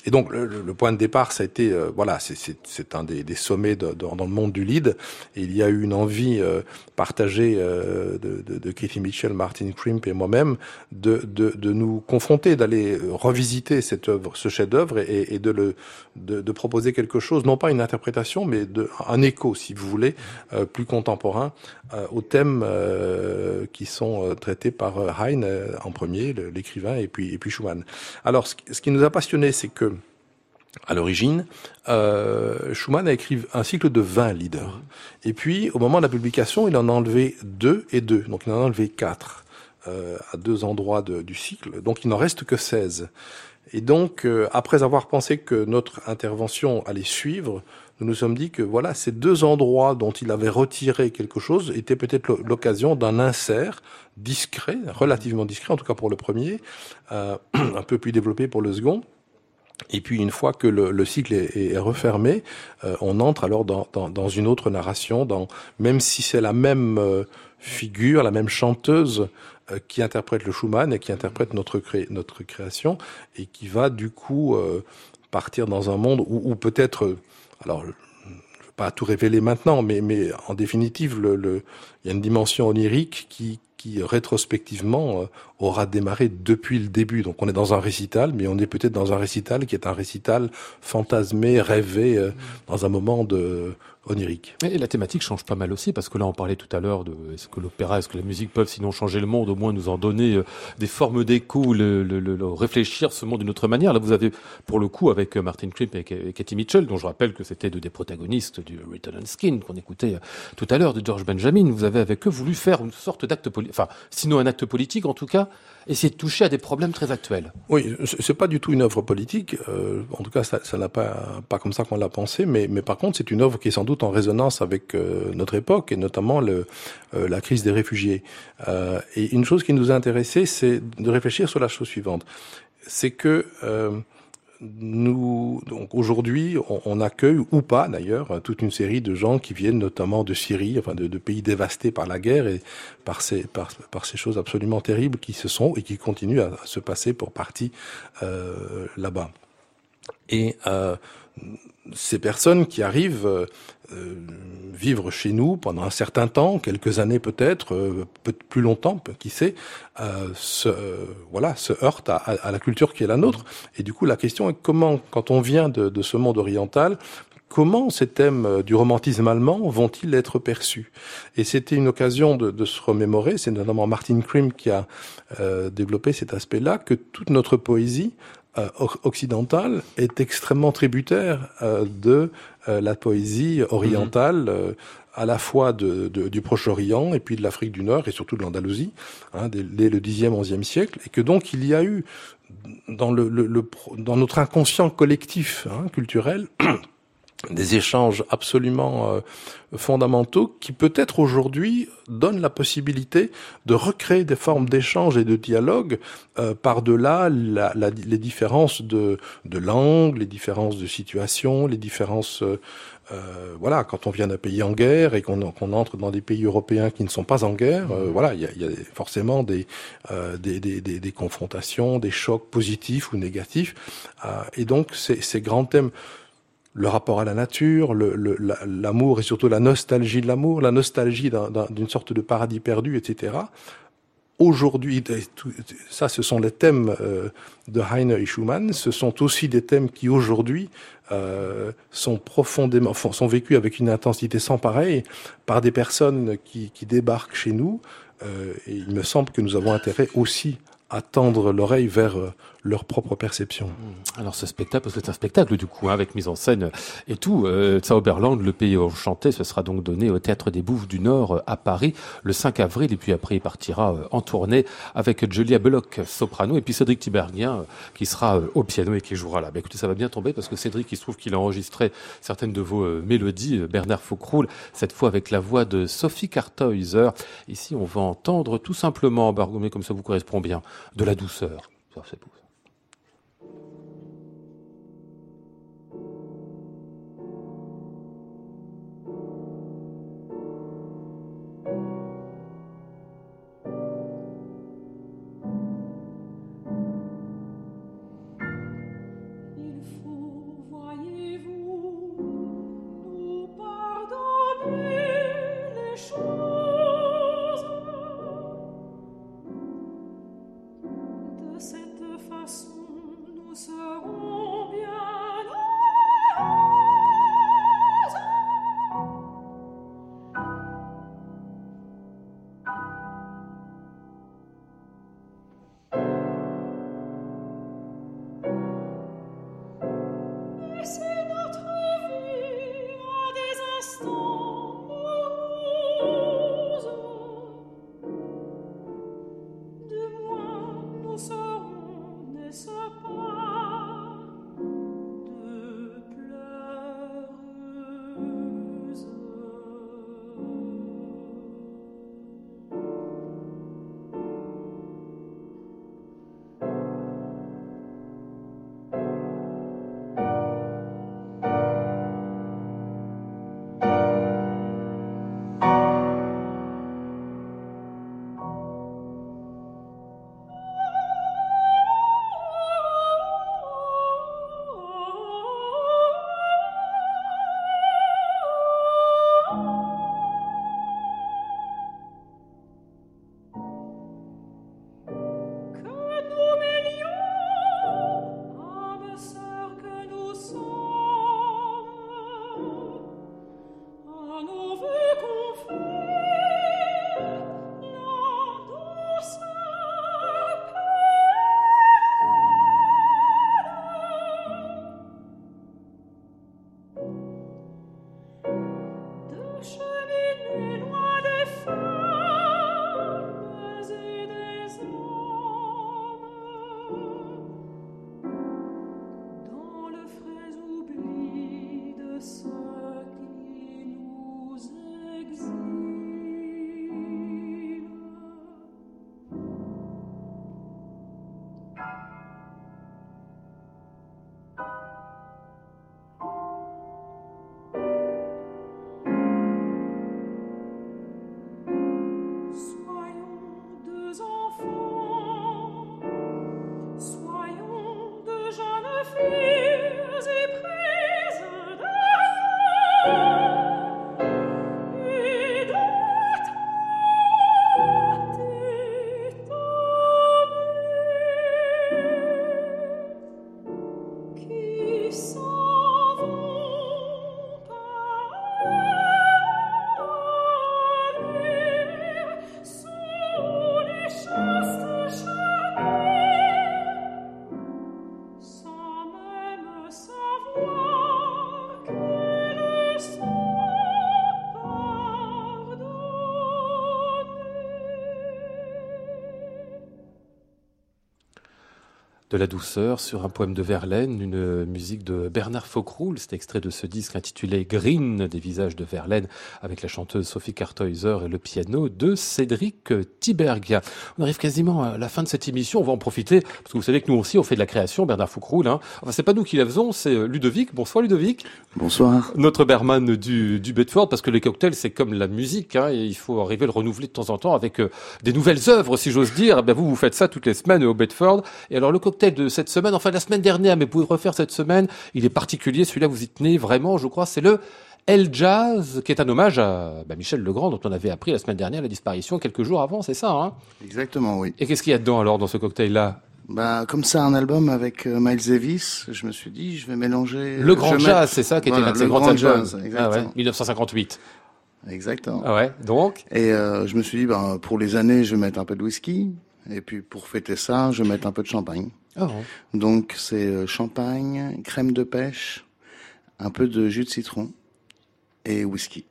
Speaker 3: Et donc le, le, point de départ, ça a été euh, voilà, c'est un des, des sommets de, dans le monde du lead. Il y a eu une envie euh, partagée euh, de, de, de Keith Mitchell, Martin Crimp et moi-même de, de, nous confronter, d'aller revisiter cette œuvre, ce chef-d'œuvre et, et, de le de, proposer quelque chose, non pas une interprétation, mais de, un écho, si vous voulez, euh, plus contemporain aux thèmes qui sont traités par Heine en premier, l'écrivain, et puis et puis Schumann. Alors, ce, ce qui nous a passionné, c'est que à l'origine, euh, Schumann a écrit un cycle de 20 leaders. Et puis, au moment de la publication, il en a enlevé deux et deux. Donc, il en a enlevé quatre euh, à deux endroits du cycle. Donc, il n'en reste que 16. Et donc, euh, après avoir pensé que notre intervention allait suivre, nous nous sommes dit que voilà, ces deux endroits dont il avait retiré quelque chose étaient peut-être l'occasion d'un insert discret, relativement discret, en tout cas pour le premier, euh, un peu plus développé pour le second. Et puis une fois que le, le cycle est, refermé, euh, on entre alors dans, une autre narration, dans, même si c'est la même euh, figure, la même chanteuse euh, qui interprète le Schumann et qui interprète notre, cré, notre création, et qui va du coup partir dans un monde où, peut-être, alors je ne veux pas tout révéler maintenant, mais, en définitive, il y a une dimension onirique qui, qui rétrospectivement aura démarré depuis le début. Donc on est dans un récital, mais on est peut-être dans un récital qui est un récital fantasmé, rêvé, euh, dans un moment de onirique.
Speaker 2: Et la thématique change pas mal aussi, parce que là on parlait tout à l'heure de est-ce que l'opéra, est-ce que la musique peuvent sinon changer le monde, au moins nous en donner euh, des formes d'écho, le, le, le, réfléchir ce monde d'une autre manière. Là vous avez pour le coup avec Martin Krimp et Katie Mitchell, dont je rappelle que c'était deux des protagonistes du Written on Skin qu'on écoutait tout à l'heure de George Benjamin, vous avez avec eux voulu faire une sorte d'acte politique, enfin sinon un acte politique en tout cas, essayer de toucher à des problèmes très actuels.
Speaker 3: Oui, c'est pas du tout une œuvre politique. Euh, en tout cas, ça, ça n'a pas pas comme ça qu'on l'a pensé. Mais mais par contre, c'est une œuvre qui est sans doute en résonance avec euh, notre époque et notamment le, euh, la crise des réfugiés. Et une chose qui nous a intéressé, c'est de réfléchir sur la chose suivante. C'est que nous, donc aujourd'hui, on, accueille ou pas d'ailleurs toute une série de gens qui viennent notamment de Syrie, enfin de, pays dévastés par la guerre et par ces choses absolument terribles qui se sont et qui continuent à, à se passer pour partie euh, là-bas. Et euh, ces personnes qui arrivent euh, vivre chez nous pendant un certain temps, quelques années peut-être, euh, peut plus longtemps, qui sait, euh, se, voilà, se heurtent à, la culture qui est la nôtre. Et du coup, la question est comment, quand on vient de, ce monde oriental, comment ces thèmes du romantisme allemand vont-ils être perçus? Et c'était une occasion de, se remémorer, c'est notamment Martin Krim qui a euh, développé cet aspect-là, que toute notre poésie euh, occidentale est extrêmement tributaire euh, de euh, la poésie orientale, mmh. à la fois de, de, du Proche-Orient et puis de l'Afrique du Nord et surtout de l'Andalousie, hein, dès, dès, le 10e, 11e siècle, et que donc il y a eu dans, le, le, le dans notre inconscient collectif hein, culturel des échanges absolument euh, fondamentaux qui peut-être aujourd'hui donnent la possibilité de recréer des formes d'échange et de dialogue euh, par-delà la, la, les différences de, de langue, les différences de situation, les différences... Euh, euh, voilà, quand on vient d'un pays en guerre et qu'on qu entre dans des pays européens qui ne sont pas en guerre, euh, voilà, il y a, y a, forcément des, des, des, des, confrontations, des chocs positifs ou négatifs. et donc, ces, ces grands thèmes le rapport à la nature, l'amour et surtout la nostalgie de l'amour, la nostalgie d'une un, sorte de paradis perdu, etc., aujourd'hui, ça ce sont les thèmes euh, de Heine et Schumann, ce sont aussi des thèmes qui aujourd'hui euh, sont profondément, sont vécus avec une intensité sans pareille par des personnes qui, débarquent chez nous. Euh, et il me semble que nous avons intérêt aussi à tendre l'oreille vers leur propre perception.
Speaker 4: Mmh. Alors ce spectacle, parce que c'est un spectacle du coup, hein, avec mise en scène et tout, euh, Zauberland, le pays enchanté, ce sera donc donné au Théâtre des Bouffes du Nord euh, à Paris le 5 avril, et puis après il partira euh, en tournée avec Julia Belloc, soprano, et puis Cédric Tiberghien, qui sera au piano et qui jouera là. Bah, écoutez, ça va bien tomber, parce que Cédric, il se trouve qu'il a enregistré certaines de vos mélodies, Bernard Faucroul, cette fois avec la voix de Sophie Kartoiser. Ici, on va entendre tout simplement, Bargomé, comme ça vous correspond bien, de la douceur. De la douceur sur un poème de Verlaine, une musique de Bernard Faucroul. C'est extrait de ce disque intitulé Green des visages de Verlaine avec la chanteuse Sophie Kartoiser et le piano de Cédric Tiberghia. On arrive quasiment à la fin de cette émission. On va en profiter parce que vous savez que nous aussi on fait de la création. Bernard Faucroul, hein. Enfin, c'est pas nous qui la faisons, c'est Ludovic. Bonsoir Ludovic.
Speaker 6: Bonsoir.
Speaker 4: Notre berman du, du Bedford parce que les cocktails c'est comme la musique. Hein, et il faut arriver à le renouveler de temps en temps avec euh, des nouvelles œuvres si j'ose dire. Eh ben, vous vous faites ça toutes les semaines au Bedford. Et alors le cocktail de cette semaine, enfin la semaine dernière, mais vous pouvez refaire cette semaine. Il est particulier, celui-là vous y tenez vraiment, je crois, c'est le
Speaker 2: El Jazz, qui est un hommage à bah, Michel Legrand, dont on avait appris la semaine dernière la disparition quelques jours avant, c'est ça hein?
Speaker 6: Exactement, oui.
Speaker 2: Et qu'est-ce qu'il y a dedans alors dans ce cocktail-là?
Speaker 6: Bah, comme c'est un album avec euh, Miles Davis, je me suis dit, je vais mélanger.
Speaker 2: Le Grand Jazz, c'est ça, qui était l'un de ses grands albums.
Speaker 6: Jazz,
Speaker 2: Ah ouais,
Speaker 6: exactement.
Speaker 2: 1958.
Speaker 6: Exactement.
Speaker 2: Ah ouais, donc?
Speaker 6: Et euh, je me suis dit, ben, pour les années, je vais mettre un peu de whisky. Et puis pour fêter ça, je vais mettre un peu de champagne.
Speaker 2: oh.
Speaker 6: Donc c'est euh, champagne, crème de pêche, un peu de jus de citron et whisky.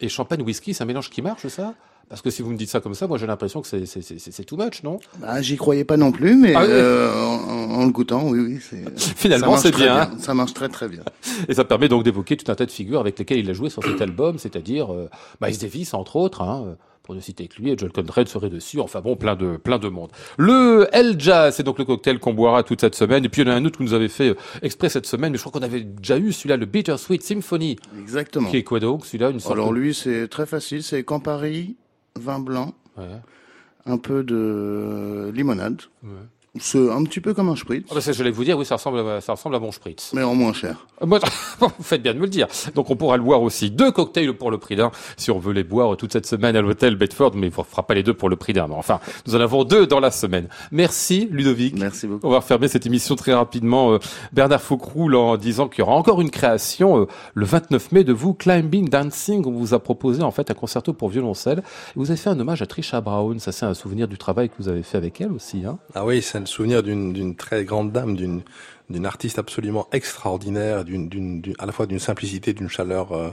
Speaker 2: Et champagne, whisky, c'est un mélange qui marche, ça? Parce que si vous me dites ça comme ça, moi j'ai l'impression que c'est- too much, non?
Speaker 6: Bah, j'y croyais pas non plus, mais
Speaker 2: Ah oui.
Speaker 6: euh, en, en le goûtant, oui, oui.
Speaker 2: Finalement, c'est bien.
Speaker 6: Ça marche très très bien.
Speaker 2: Et ça permet donc d'évoquer tout un tas de figures avec lesquelles il a joué sur cet album, c'est-à-dire euh, Miles Davis, entre autres, hein, pour ne citer que lui, et John Conrad serait dessus, enfin bon, plein de, plein de monde. Le El Jazz, c'est donc le cocktail qu'on boira toute cette semaine, et puis il y en a un autre que nous avait fait euh, exprès cette semaine, mais je crois qu'on avait déjà eu celui-là, le Bittersweet Symphony,
Speaker 6: Exactement.
Speaker 2: qui est quoi donc Celui-là, une sorte
Speaker 6: Alors
Speaker 2: de...
Speaker 6: lui, c'est très facile. C'est Campari, vin blanc,
Speaker 2: Ouais.
Speaker 6: un peu de limonade.
Speaker 2: Ouais.
Speaker 6: C'est un petit peu comme un spritz,
Speaker 2: Ah bah ça, je vais vous dire, oui, ça ressemble à, ça ressemble à mon spritz.
Speaker 6: mais en moins cher.
Speaker 2: Euh, vous faites bien de me le dire. Donc on pourra le boire aussi. Deux cocktails pour le prix d'un, si on veut les boire toute cette semaine à l'hôtel Bedford, mais on ne fera pas les deux pour le prix d'un. Enfin, nous en avons deux dans la semaine. Merci Ludovic.
Speaker 6: Merci beaucoup.
Speaker 2: On va refermer cette émission très rapidement. Euh, Bernard Faucroul en disant qu'il y aura encore une création euh, le 29 mai de vous, Climbing Dancing. On vous a proposé en fait un concerto pour violoncelle. Vous avez fait un hommage à Trisha Brown. Ça c'est un souvenir du travail que vous avez fait avec elle aussi. Hein
Speaker 3: Ah oui, le souvenir d'une très grande dame, d'une artiste absolument extraordinaire, à la fois d'une simplicité, d'une chaleur euh,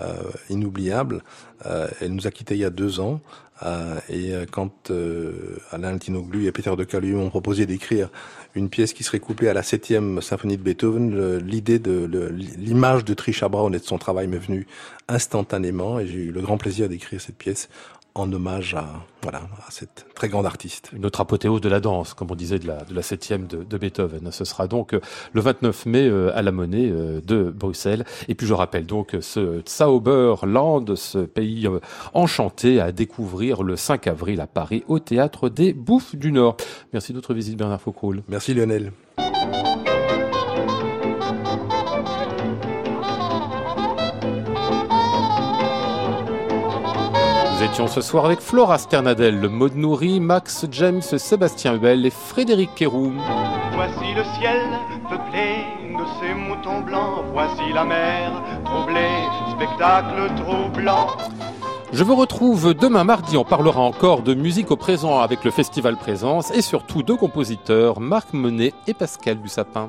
Speaker 3: euh, inoubliable. Euh, elle nous a quittés il y a deux ans. et quand Alain Altinoglu et Peter de Calu m'ont proposé d'écrire une pièce qui serait couplée à la septième symphonie de Beethoven, l'idée de l'image de Trisha Brown et de son travail m'est venue instantanément et j'ai eu le grand plaisir d'écrire cette pièce en hommage à voilà à cette très grande artiste.
Speaker 2: une autre apothéose de la danse, comme on disait de la, de la septième de, de Beethoven. Ce sera donc euh, le 29 mai euh, à la Monnaie euh, de Bruxelles. Et puis je rappelle donc ce Zauberland, ce pays enchanté à découvrir le 5 avril à Paris au théâtre des Bouffes du Nord. Merci d'autres visites Bernard Faucroul.
Speaker 3: Merci Lionel.
Speaker 2: Étions ce soir avec Flora Sternadel, Maud Nourri, Max James, Sébastien Huel et Frédéric Kéroum.
Speaker 7: Voici le ciel peuplé de ces moutons blancs. Voici la mer troublée, spectacle troublant.
Speaker 2: Je vous retrouve demain mardi. On parlera encore de musique au présent avec le Festival Présence et surtout deux compositeurs, Marc Monet et Pascal Dussapin.